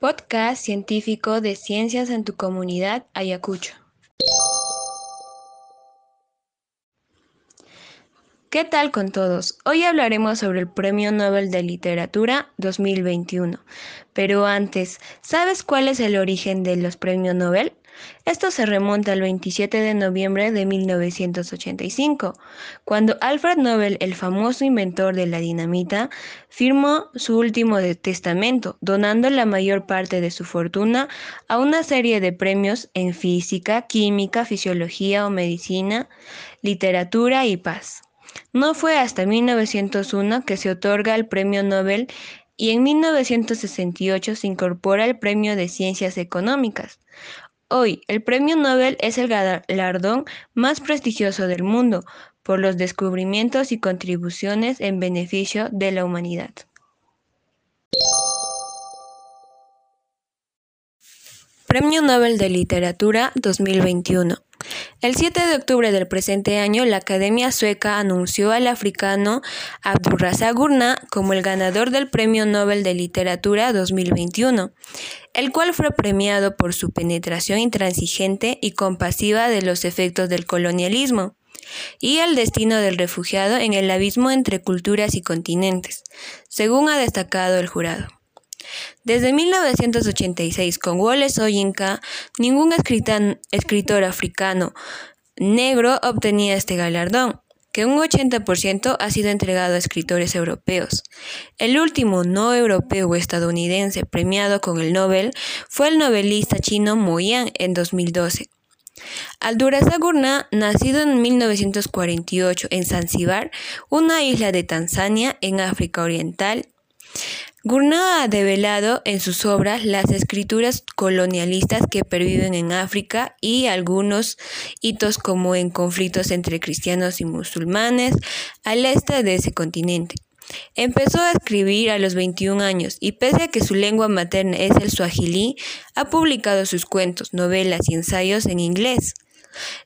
Podcast científico de Ciencias en tu comunidad Ayacucho. ¿Qué tal con todos? Hoy hablaremos sobre el Premio Nobel de Literatura 2021. Pero antes, ¿sabes cuál es el origen de los premios Nobel? Esto se remonta al 27 de noviembre de 1985, cuando Alfred Nobel, el famoso inventor de la dinamita, firmó su último testamento, donando la mayor parte de su fortuna a una serie de premios en física, química, fisiología o medicina, literatura y paz. No fue hasta 1901 que se otorga el Premio Nobel y en 1968 se incorpora el Premio de Ciencias Económicas. Hoy, el Premio Nobel es el galardón más prestigioso del mundo por los descubrimientos y contribuciones en beneficio de la humanidad. Premio Nobel de Literatura 2021 el 7 de octubre del presente año, la Academia Sueca anunció al africano Abdurrazak Gurna como el ganador del Premio Nobel de Literatura 2021, el cual fue premiado por su penetración intransigente y compasiva de los efectos del colonialismo y el destino del refugiado en el abismo entre culturas y continentes, según ha destacado el jurado. Desde 1986, con Wallace Soyinka, ningún escritor africano negro obtenía este galardón, que un 80% ha sido entregado a escritores europeos. El último no europeo o estadounidense premiado con el Nobel fue el novelista chino Mo Yan en 2012. Aldurazak Gurna, nacido en 1948 en Zanzíbar, una isla de Tanzania en África Oriental, Gurnah ha develado en sus obras las escrituras colonialistas que perviven en África y algunos hitos como en conflictos entre cristianos y musulmanes al este de ese continente. Empezó a escribir a los 21 años y pese a que su lengua materna es el suajilí, ha publicado sus cuentos, novelas y ensayos en inglés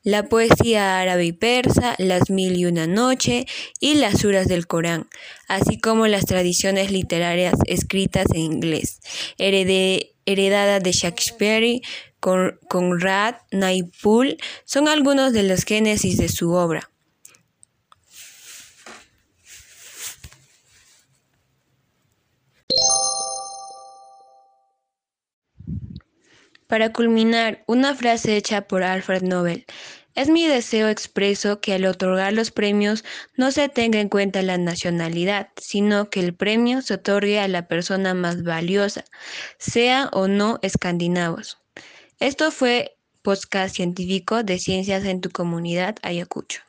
la poesía árabe y persa, las mil y una noche y las suras del Corán, así como las tradiciones literarias escritas en inglés, heredadas de Shakespeare, Conrad, Naipaul, son algunos de los génesis de su obra. Para culminar, una frase hecha por Alfred Nobel. Es mi deseo expreso que al otorgar los premios no se tenga en cuenta la nacionalidad, sino que el premio se otorgue a la persona más valiosa, sea o no escandinavos. Esto fue podcast científico de Ciencias en tu comunidad Ayacucho.